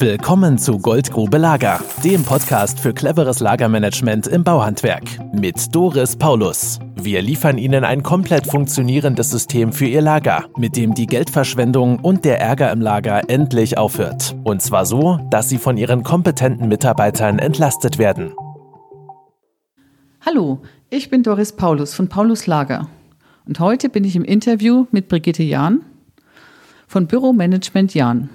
Willkommen zu Goldgrube Lager, dem Podcast für cleveres Lagermanagement im Bauhandwerk mit Doris Paulus. Wir liefern Ihnen ein komplett funktionierendes System für Ihr Lager, mit dem die Geldverschwendung und der Ärger im Lager endlich aufhört. Und zwar so, dass Sie von Ihren kompetenten Mitarbeitern entlastet werden. Hallo, ich bin Doris Paulus von Paulus Lager. Und heute bin ich im Interview mit Brigitte Jahn von Büromanagement Jahn.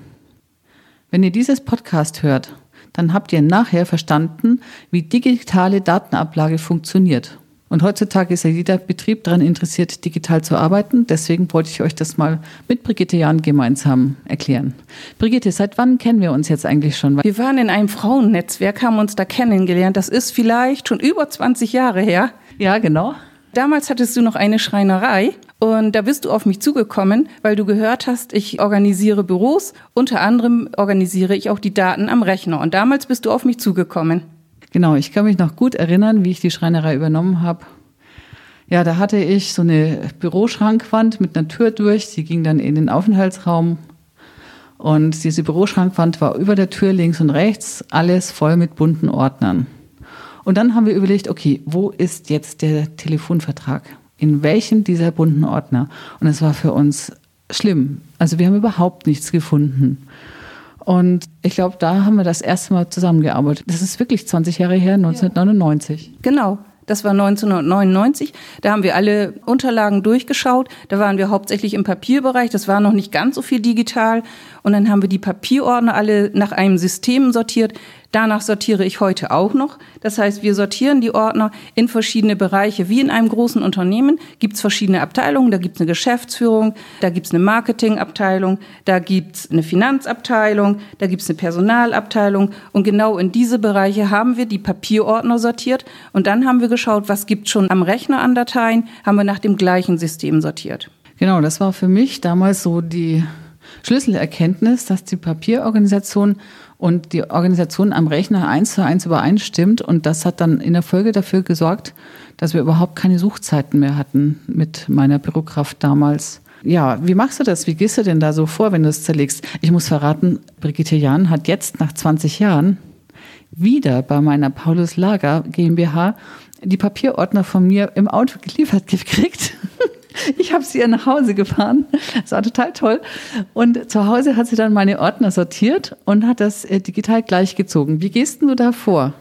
Wenn ihr dieses Podcast hört, dann habt ihr nachher verstanden, wie digitale Datenablage funktioniert. Und heutzutage ist ja jeder Betrieb daran interessiert, digital zu arbeiten. Deswegen wollte ich euch das mal mit Brigitte Jahn gemeinsam erklären. Brigitte, seit wann kennen wir uns jetzt eigentlich schon? Wir waren in einem Frauennetzwerk, haben uns da kennengelernt. Das ist vielleicht schon über 20 Jahre her. Ja, genau. Damals hattest du noch eine Schreinerei und da bist du auf mich zugekommen, weil du gehört hast, ich organisiere Büros. Unter anderem organisiere ich auch die Daten am Rechner. Und damals bist du auf mich zugekommen. Genau, ich kann mich noch gut erinnern, wie ich die Schreinerei übernommen habe. Ja, da hatte ich so eine Büroschrankwand mit einer Tür durch. Sie ging dann in den Aufenthaltsraum. Und diese Büroschrankwand war über der Tür links und rechts, alles voll mit bunten Ordnern. Und dann haben wir überlegt, okay, wo ist jetzt der Telefonvertrag? In welchem dieser bunten Ordner? Und es war für uns schlimm. Also wir haben überhaupt nichts gefunden. Und ich glaube, da haben wir das erste Mal zusammengearbeitet. Das ist wirklich 20 Jahre her, 1999. Genau. Das war 1999. Da haben wir alle Unterlagen durchgeschaut. Da waren wir hauptsächlich im Papierbereich. Das war noch nicht ganz so viel digital. Und dann haben wir die Papierordner alle nach einem System sortiert. Danach sortiere ich heute auch noch. Das heißt, wir sortieren die Ordner in verschiedene Bereiche. Wie in einem großen Unternehmen gibt es verschiedene Abteilungen. Da gibt es eine Geschäftsführung, da gibt es eine Marketingabteilung, da gibt es eine Finanzabteilung, da gibt es eine Personalabteilung. Und genau in diese Bereiche haben wir die Papierordner sortiert. Und dann haben wir geschaut, was gibt schon am Rechner an Dateien, haben wir nach dem gleichen System sortiert. Genau, das war für mich damals so die Schlüsselerkenntnis, dass die Papierorganisation und die Organisation am Rechner eins zu eins übereinstimmt. Und das hat dann in der Folge dafür gesorgt, dass wir überhaupt keine Suchzeiten mehr hatten mit meiner Bürokraft damals. Ja, wie machst du das? Wie gehst du denn da so vor, wenn du es zerlegst? Ich muss verraten, Brigitte Jahn hat jetzt nach 20 Jahren wieder bei meiner Paulus Lager GmbH die Papierordner von mir im Auto geliefert gekriegt. Ich habe sie ihr nach Hause gefahren. Das war total toll. Und zu Hause hat sie dann meine Ordner sortiert und hat das äh, digital gleichgezogen. Wie gehst du da vor?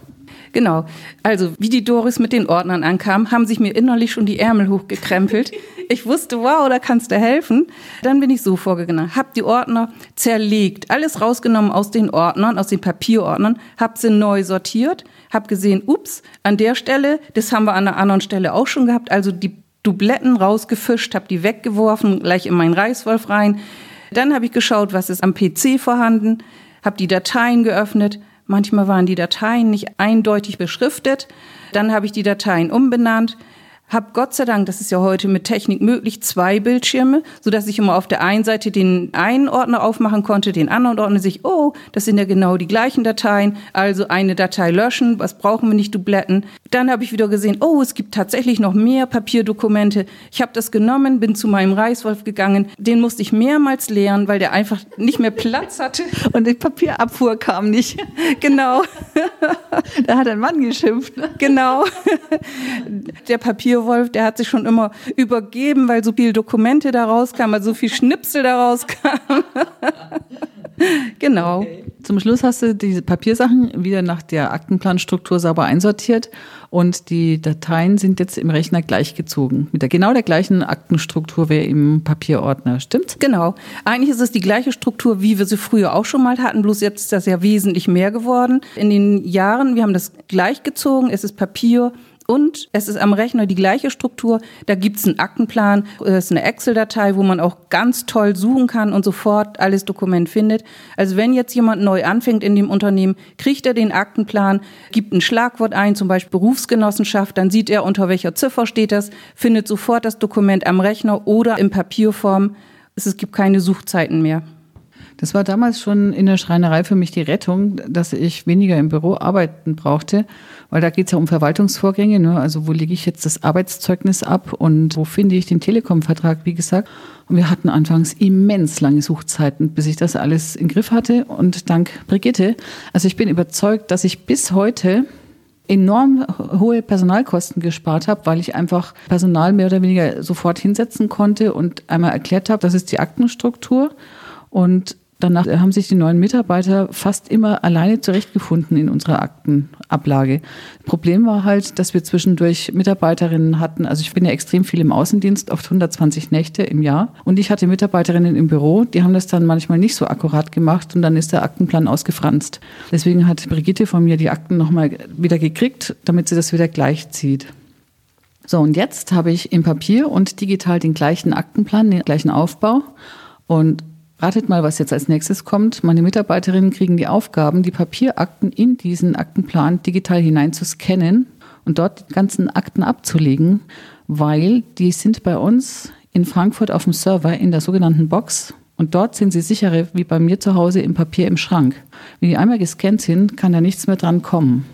Genau. Also, wie die Doris mit den Ordnern ankam, haben sich mir innerlich schon die Ärmel hochgekrempelt. Ich wusste, wow, da kannst du helfen. Dann bin ich so vorgegangen. Hab die Ordner zerlegt, alles rausgenommen aus den Ordnern, aus den Papierordnern, hab sie neu sortiert, hab gesehen, ups, an der Stelle, das haben wir an einer anderen Stelle auch schon gehabt, also die Dubletten rausgefischt, habe die weggeworfen, gleich in meinen Reißwolf rein. Dann habe ich geschaut, was ist am PC vorhanden, habe die Dateien geöffnet. Manchmal waren die Dateien nicht eindeutig beschriftet. Dann habe ich die Dateien umbenannt, habe Gott sei Dank, das ist ja heute mit Technik möglich, zwei Bildschirme, so dass ich immer auf der einen Seite den einen Ordner aufmachen konnte, den anderen Ordner sich, oh, das sind ja genau die gleichen Dateien, also eine Datei löschen, was brauchen wir nicht Dubletten. Dann habe ich wieder gesehen, oh, es gibt tatsächlich noch mehr Papierdokumente. Ich habe das genommen, bin zu meinem Reißwolf gegangen, den musste ich mehrmals leeren, weil der einfach nicht mehr Platz hatte. Und die Papierabfuhr kam nicht. genau. da hat ein Mann geschimpft. Ne? Genau. Der Papier Papierwolf, der hat sich schon immer übergeben, weil so viele Dokumente da rauskamen, weil so viel Schnipsel da rauskamen. genau. Okay. Zum Schluss hast du diese Papiersachen wieder nach der Aktenplanstruktur sauber einsortiert und die Dateien sind jetzt im Rechner gleichgezogen. Mit der genau der gleichen Aktenstruktur wie im Papierordner, stimmt? Genau. Eigentlich ist es die gleiche Struktur, wie wir sie früher auch schon mal hatten, bloß jetzt ist das ja wesentlich mehr geworden. In den Jahren, wir haben das gleichgezogen, es ist Papier, und es ist am Rechner die gleiche Struktur. Da gibt's einen Aktenplan, es ist eine Excel-Datei, wo man auch ganz toll suchen kann und sofort alles Dokument findet. Also wenn jetzt jemand neu anfängt in dem Unternehmen, kriegt er den Aktenplan, gibt ein Schlagwort ein, zum Beispiel Berufsgenossenschaft, dann sieht er, unter welcher Ziffer steht das, findet sofort das Dokument am Rechner oder in Papierform. Es gibt keine Suchzeiten mehr. Das war damals schon in der Schreinerei für mich die Rettung, dass ich weniger im Büro arbeiten brauchte, weil da geht es ja um Verwaltungsvorgänge. Ne? Also wo lege ich jetzt das Arbeitszeugnis ab und wo finde ich den Telekom-Vertrag, wie gesagt. Und wir hatten anfangs immens lange Suchzeiten, bis ich das alles in Griff hatte. Und dank Brigitte, also ich bin überzeugt, dass ich bis heute enorm hohe Personalkosten gespart habe, weil ich einfach Personal mehr oder weniger sofort hinsetzen konnte und einmal erklärt habe, das ist die Aktenstruktur und Danach haben sich die neuen Mitarbeiter fast immer alleine zurechtgefunden in unserer Aktenablage. Problem war halt, dass wir zwischendurch Mitarbeiterinnen hatten. Also ich bin ja extrem viel im Außendienst, oft 120 Nächte im Jahr. Und ich hatte Mitarbeiterinnen im Büro, die haben das dann manchmal nicht so akkurat gemacht und dann ist der Aktenplan ausgefranst. Deswegen hat Brigitte von mir die Akten nochmal wieder gekriegt, damit sie das wieder gleich zieht. So, und jetzt habe ich im Papier und digital den gleichen Aktenplan, den gleichen Aufbau. Und Ratet mal, was jetzt als nächstes kommt. Meine Mitarbeiterinnen kriegen die Aufgaben, die Papierakten in diesen Aktenplan digital hinein zu scannen und dort die ganzen Akten abzulegen, weil die sind bei uns in Frankfurt auf dem Server in der sogenannten Box und dort sind sie sicherer wie bei mir zu Hause im Papier im Schrank. Wenn die einmal gescannt sind, kann da nichts mehr dran kommen.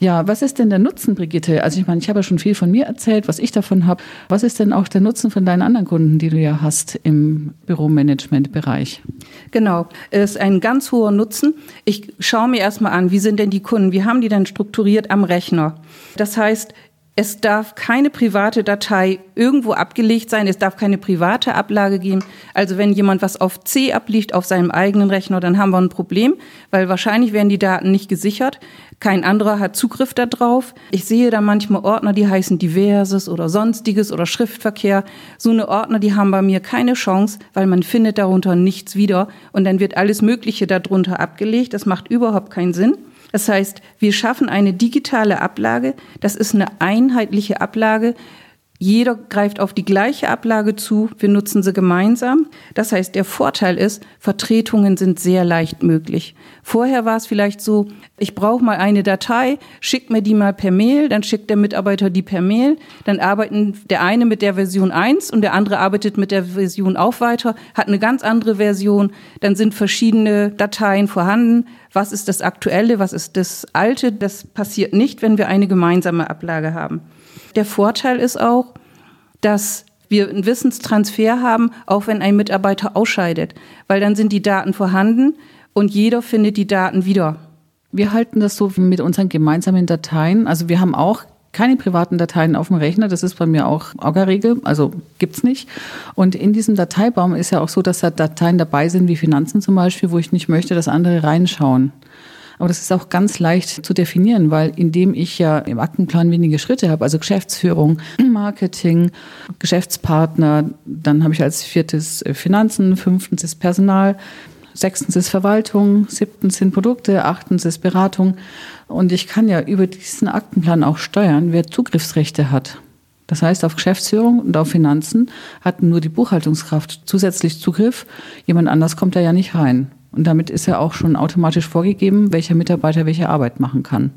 Ja, was ist denn der Nutzen, Brigitte? Also ich meine, ich habe ja schon viel von mir erzählt, was ich davon habe. Was ist denn auch der Nutzen von deinen anderen Kunden, die du ja hast im Büromanagement-Bereich? Genau, es ist ein ganz hoher Nutzen. Ich schaue mir erstmal an, wie sind denn die Kunden, wie haben die denn strukturiert am Rechner? Das heißt, es darf keine private Datei irgendwo abgelegt sein. Es darf keine private Ablage geben. Also wenn jemand was auf C abliegt auf seinem eigenen Rechner, dann haben wir ein Problem, weil wahrscheinlich werden die Daten nicht gesichert. Kein anderer hat Zugriff darauf. Ich sehe da manchmal Ordner, die heißen Diverses oder Sonstiges oder Schriftverkehr. So eine Ordner, die haben bei mir keine Chance, weil man findet darunter nichts wieder und dann wird alles Mögliche darunter abgelegt. Das macht überhaupt keinen Sinn. Das heißt, wir schaffen eine digitale Ablage. Das ist eine einheitliche Ablage. Jeder greift auf die gleiche Ablage zu. Wir nutzen sie gemeinsam. Das heißt, der Vorteil ist, Vertretungen sind sehr leicht möglich. Vorher war es vielleicht so, ich brauche mal eine Datei, schickt mir die mal per Mail, dann schickt der Mitarbeiter die per Mail, dann arbeiten der eine mit der Version 1 und der andere arbeitet mit der Version auch weiter, hat eine ganz andere Version, dann sind verschiedene Dateien vorhanden. Was ist das Aktuelle, was ist das Alte? Das passiert nicht, wenn wir eine gemeinsame Ablage haben. Der Vorteil ist auch, dass wir einen Wissenstransfer haben, auch wenn ein Mitarbeiter ausscheidet, weil dann sind die Daten vorhanden und jeder findet die Daten wieder. Wir halten das so mit unseren gemeinsamen Dateien. Also wir haben auch keine privaten Dateien auf dem Rechner. Das ist bei mir auch Augerregel, also gibt's nicht. Und in diesem Dateibaum ist ja auch so, dass da Dateien dabei sind, wie Finanzen zum Beispiel, wo ich nicht möchte, dass andere reinschauen. Aber das ist auch ganz leicht zu definieren, weil indem ich ja im Aktenplan wenige Schritte habe, also Geschäftsführung, Marketing, Geschäftspartner, dann habe ich als viertes äh, Finanzen, fünftens ist Personal, sechstens ist Verwaltung, siebtens sind Produkte, achtens ist Beratung. Und ich kann ja über diesen Aktenplan auch steuern, wer Zugriffsrechte hat. Das heißt, auf Geschäftsführung und auf Finanzen hat nur die Buchhaltungskraft zusätzlich Zugriff. Jemand anders kommt da ja nicht rein. Und damit ist ja auch schon automatisch vorgegeben, welcher Mitarbeiter welche Arbeit machen kann.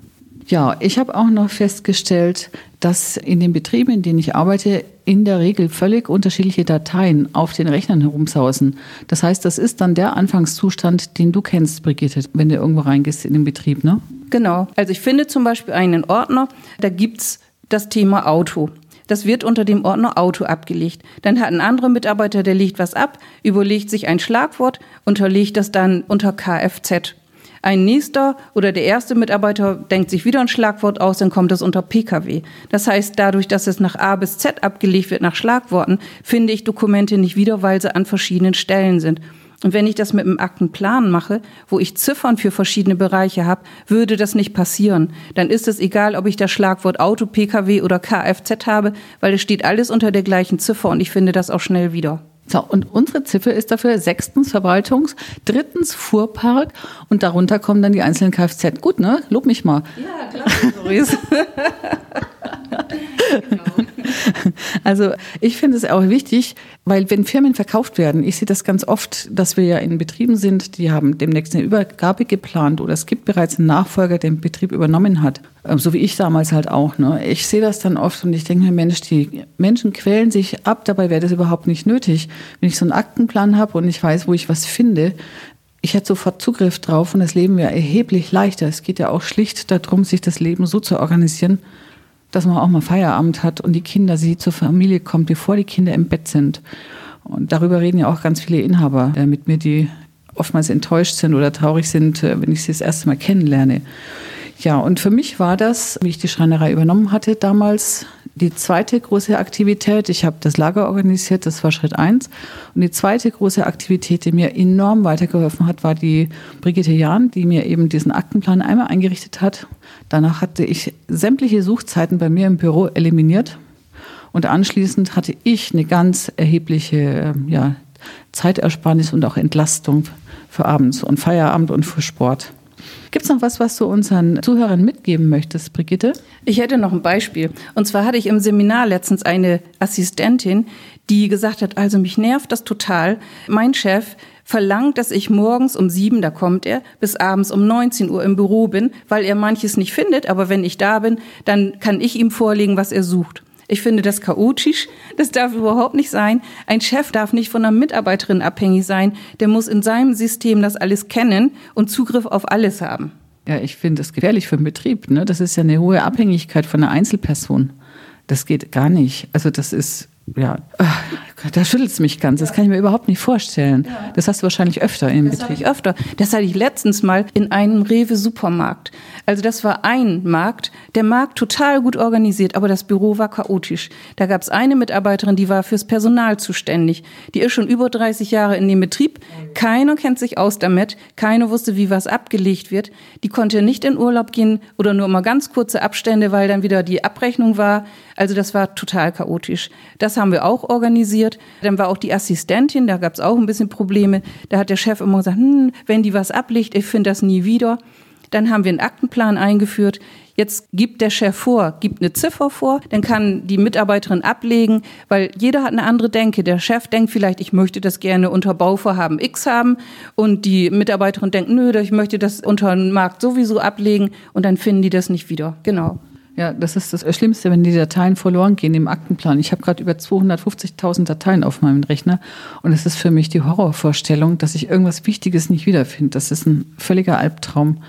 Ja, ich habe auch noch festgestellt, dass in den Betrieben, in denen ich arbeite, in der Regel völlig unterschiedliche Dateien auf den Rechnern herumsausen. Das heißt, das ist dann der Anfangszustand, den du kennst, Brigitte, wenn du irgendwo reingehst in den Betrieb, ne? Genau. Also ich finde zum Beispiel einen Ordner, da gibt's das Thema Auto. Das wird unter dem Ordner Auto abgelegt. Dann hat ein anderer Mitarbeiter, der legt was ab, überlegt sich ein Schlagwort, unterlegt das dann unter Kfz. Ein nächster oder der erste Mitarbeiter denkt sich wieder ein Schlagwort aus, dann kommt es unter Pkw. Das heißt, dadurch, dass es nach A bis Z abgelegt wird nach Schlagworten, finde ich Dokumente nicht wieder, weil sie an verschiedenen Stellen sind. Und wenn ich das mit einem Aktenplan mache, wo ich Ziffern für verschiedene Bereiche habe, würde das nicht passieren. Dann ist es egal, ob ich das Schlagwort Auto, Pkw oder Kfz habe, weil es steht alles unter der gleichen Ziffer und ich finde das auch schnell wieder. So, und unsere Ziffer ist dafür sechstens Verwaltungs, drittens Fuhrpark und darunter kommen dann die einzelnen Kfz. Gut, ne? Lob mich mal. Ja, klar, Doris. genau. Also ich finde es auch wichtig, weil wenn Firmen verkauft werden, ich sehe das ganz oft, dass wir ja in Betrieben sind, die haben demnächst eine Übergabe geplant oder es gibt bereits einen Nachfolger, der den Betrieb übernommen hat. Ähm, so wie ich damals halt auch. Ne? Ich sehe das dann oft und ich denke mir, Mensch, die Menschen quälen sich ab, dabei wäre das überhaupt nicht nötig. Wenn ich so einen Aktenplan habe und ich weiß, wo ich was finde, ich hätte sofort Zugriff drauf und das Leben wäre erheblich leichter. Es geht ja auch schlicht darum, sich das Leben so zu organisieren, dass man auch mal Feierabend hat und die Kinder, sie zur Familie kommt, bevor die Kinder im Bett sind. Und darüber reden ja auch ganz viele Inhaber äh, mit mir, die oftmals enttäuscht sind oder traurig sind, äh, wenn ich sie das erste Mal kennenlerne. Ja, und für mich war das, wie ich die Schreinerei übernommen hatte damals, die zweite große Aktivität. Ich habe das Lager organisiert, das war Schritt eins. Und die zweite große Aktivität, die mir enorm weitergeholfen hat, war die Brigitte Jahn, die mir eben diesen Aktenplan einmal eingerichtet hat. Danach hatte ich sämtliche Suchzeiten bei mir im Büro eliminiert. Und anschließend hatte ich eine ganz erhebliche ähm, ja, Zeitersparnis und auch Entlastung für abends und Feierabend und für Sport. Gibt es noch was, was du unseren Zuhörern mitgeben möchtest, Brigitte? Ich hätte noch ein Beispiel. Und zwar hatte ich im Seminar letztens eine Assistentin, die gesagt hat, also mich nervt das total. Mein Chef verlangt, dass ich morgens um sieben, da kommt er, bis abends um 19 Uhr im Büro bin, weil er manches nicht findet. Aber wenn ich da bin, dann kann ich ihm vorlegen, was er sucht. Ich finde das chaotisch. Das darf überhaupt nicht sein. Ein Chef darf nicht von einer Mitarbeiterin abhängig sein. Der muss in seinem System das alles kennen und Zugriff auf alles haben. Ja, ich finde das gefährlich für den Betrieb. Ne? Das ist ja eine hohe Abhängigkeit von einer Einzelperson. Das geht gar nicht. Also das ist ja, da schüttelt es mich ganz. Das kann ich mir überhaupt nicht vorstellen. Das hast du wahrscheinlich öfter im das Betrieb. Öfter. Das hatte ich letztens mal in einem Rewe-Supermarkt. Also das war ein Markt, der Markt total gut organisiert, aber das Büro war chaotisch. Da gab es eine Mitarbeiterin, die war fürs Personal zuständig. Die ist schon über 30 Jahre in dem Betrieb. Keiner kennt sich aus damit. Keiner wusste, wie was abgelegt wird. Die konnte nicht in Urlaub gehen oder nur mal ganz kurze Abstände, weil dann wieder die Abrechnung war. Also das war total chaotisch. Das haben wir auch organisiert. Dann war auch die Assistentin, da gab es auch ein bisschen Probleme. Da hat der Chef immer gesagt, hm, wenn die was abliegt, ich finde das nie wieder. Dann haben wir einen Aktenplan eingeführt. Jetzt gibt der Chef vor, gibt eine Ziffer vor, dann kann die Mitarbeiterin ablegen, weil jeder hat eine andere Denke. Der Chef denkt vielleicht, ich möchte das gerne unter Bauvorhaben X haben und die Mitarbeiterin denkt, nö, ich möchte das unter den Markt sowieso ablegen und dann finden die das nicht wieder. Genau. Ja, das ist das Schlimmste, wenn die Dateien verloren gehen im Aktenplan. Ich habe gerade über 250.000 Dateien auf meinem Rechner und es ist für mich die Horrorvorstellung, dass ich irgendwas Wichtiges nicht wiederfinde. Das ist ein völliger Albtraum.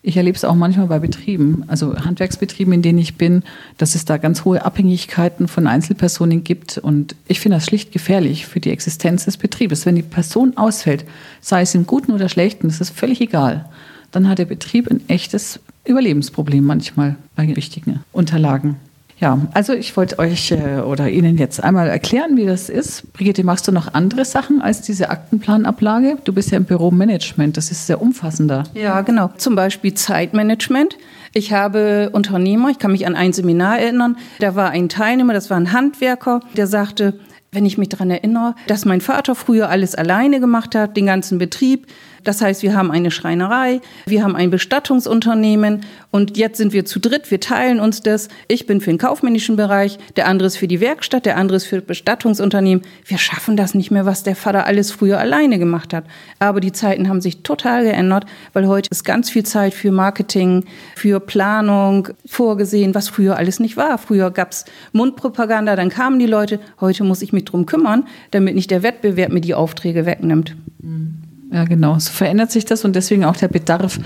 Ich erlebe es auch manchmal bei Betrieben, also Handwerksbetrieben, in denen ich bin, dass es da ganz hohe Abhängigkeiten von Einzelpersonen gibt. Und ich finde das schlicht gefährlich für die Existenz des Betriebes. Wenn die Person ausfällt, sei es im Guten oder Schlechten, ist völlig egal. Dann hat der Betrieb ein echtes Überlebensproblem manchmal bei wichtigen Unterlagen. Ja, also ich wollte euch äh, oder Ihnen jetzt einmal erklären, wie das ist. Brigitte, machst du noch andere Sachen als diese Aktenplanablage? Du bist ja im Büromanagement, das ist sehr umfassender. Ja, genau. Zum Beispiel Zeitmanagement. Ich habe Unternehmer, ich kann mich an ein Seminar erinnern, da war ein Teilnehmer, das war ein Handwerker, der sagte, wenn ich mich daran erinnere, dass mein Vater früher alles alleine gemacht hat, den ganzen Betrieb, das heißt, wir haben eine Schreinerei, wir haben ein Bestattungsunternehmen und jetzt sind wir zu dritt, wir teilen uns das. Ich bin für den kaufmännischen Bereich, der andere ist für die Werkstatt, der andere ist für das Bestattungsunternehmen. Wir schaffen das nicht mehr, was der Vater alles früher alleine gemacht hat. Aber die Zeiten haben sich total geändert, weil heute ist ganz viel Zeit für Marketing, für Planung vorgesehen, was früher alles nicht war. Früher gab's Mundpropaganda, dann kamen die Leute. Heute muss ich mich drum kümmern, damit nicht der Wettbewerb mir die Aufträge wegnimmt. Mhm. Ja, genau. So verändert sich das und deswegen auch der Bedarf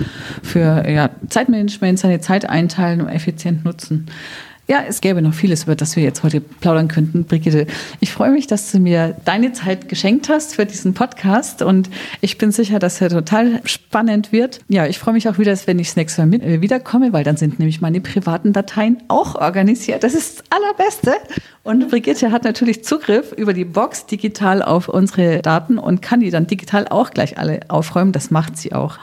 für ja, Zeitmanagement, seine Zeit einteilen und effizient nutzen. Ja, es gäbe noch vieles, über das wir jetzt heute plaudern könnten. Brigitte, ich freue mich, dass du mir deine Zeit geschenkt hast für diesen Podcast und ich bin sicher, dass er total spannend wird. Ja, ich freue mich auch wieder, wenn ich das nächste Mal mit, äh, wiederkomme, weil dann sind nämlich meine privaten Dateien auch organisiert. Das ist das Allerbeste. Und Brigitte hat natürlich Zugriff über die Box digital auf unsere Daten und kann die dann digital auch gleich alle aufräumen. Das macht sie auch.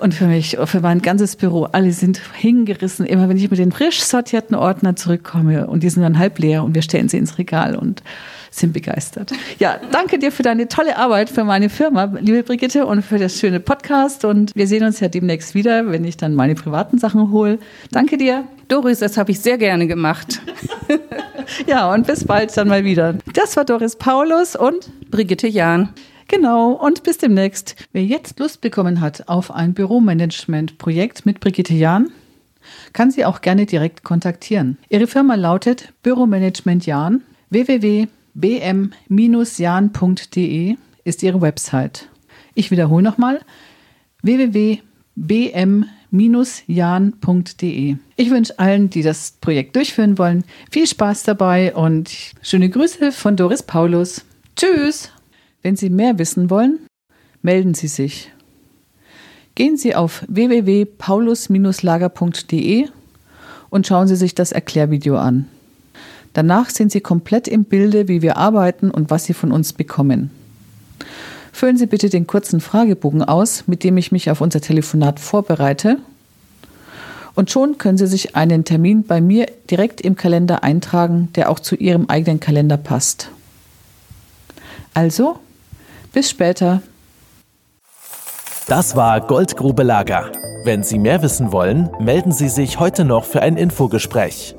Und für mich, für mein ganzes Büro, alle sind hingerissen. Immer wenn ich mit den frisch sortierten Ordnern zurückkomme und die sind dann halb leer und wir stellen sie ins Regal und sind begeistert. Ja, danke dir für deine tolle Arbeit für meine Firma, liebe Brigitte, und für das schöne Podcast. Und wir sehen uns ja demnächst wieder, wenn ich dann meine privaten Sachen hole. Danke dir. Doris, das habe ich sehr gerne gemacht. ja, und bis bald dann mal wieder. Das war Doris Paulus und Brigitte Jahn. Genau, und bis demnächst. Wer jetzt Lust bekommen hat auf ein Büromanagement-Projekt mit Brigitte Jahn, kann sie auch gerne direkt kontaktieren. Ihre Firma lautet Büromanagement Jahn. www.bm-jahn.de ist ihre Website. Ich wiederhole nochmal www.bm-jahn.de. Ich wünsche allen, die das Projekt durchführen wollen, viel Spaß dabei und schöne Grüße von Doris Paulus. Tschüss! Wenn Sie mehr wissen wollen, melden Sie sich. Gehen Sie auf www.paulus-lager.de und schauen Sie sich das Erklärvideo an. Danach sind Sie komplett im Bilde, wie wir arbeiten und was Sie von uns bekommen. Füllen Sie bitte den kurzen Fragebogen aus, mit dem ich mich auf unser Telefonat vorbereite. Und schon können Sie sich einen Termin bei mir direkt im Kalender eintragen, der auch zu Ihrem eigenen Kalender passt. Also, bis später. Das war Goldgrube Lager. Wenn Sie mehr wissen wollen, melden Sie sich heute noch für ein Infogespräch.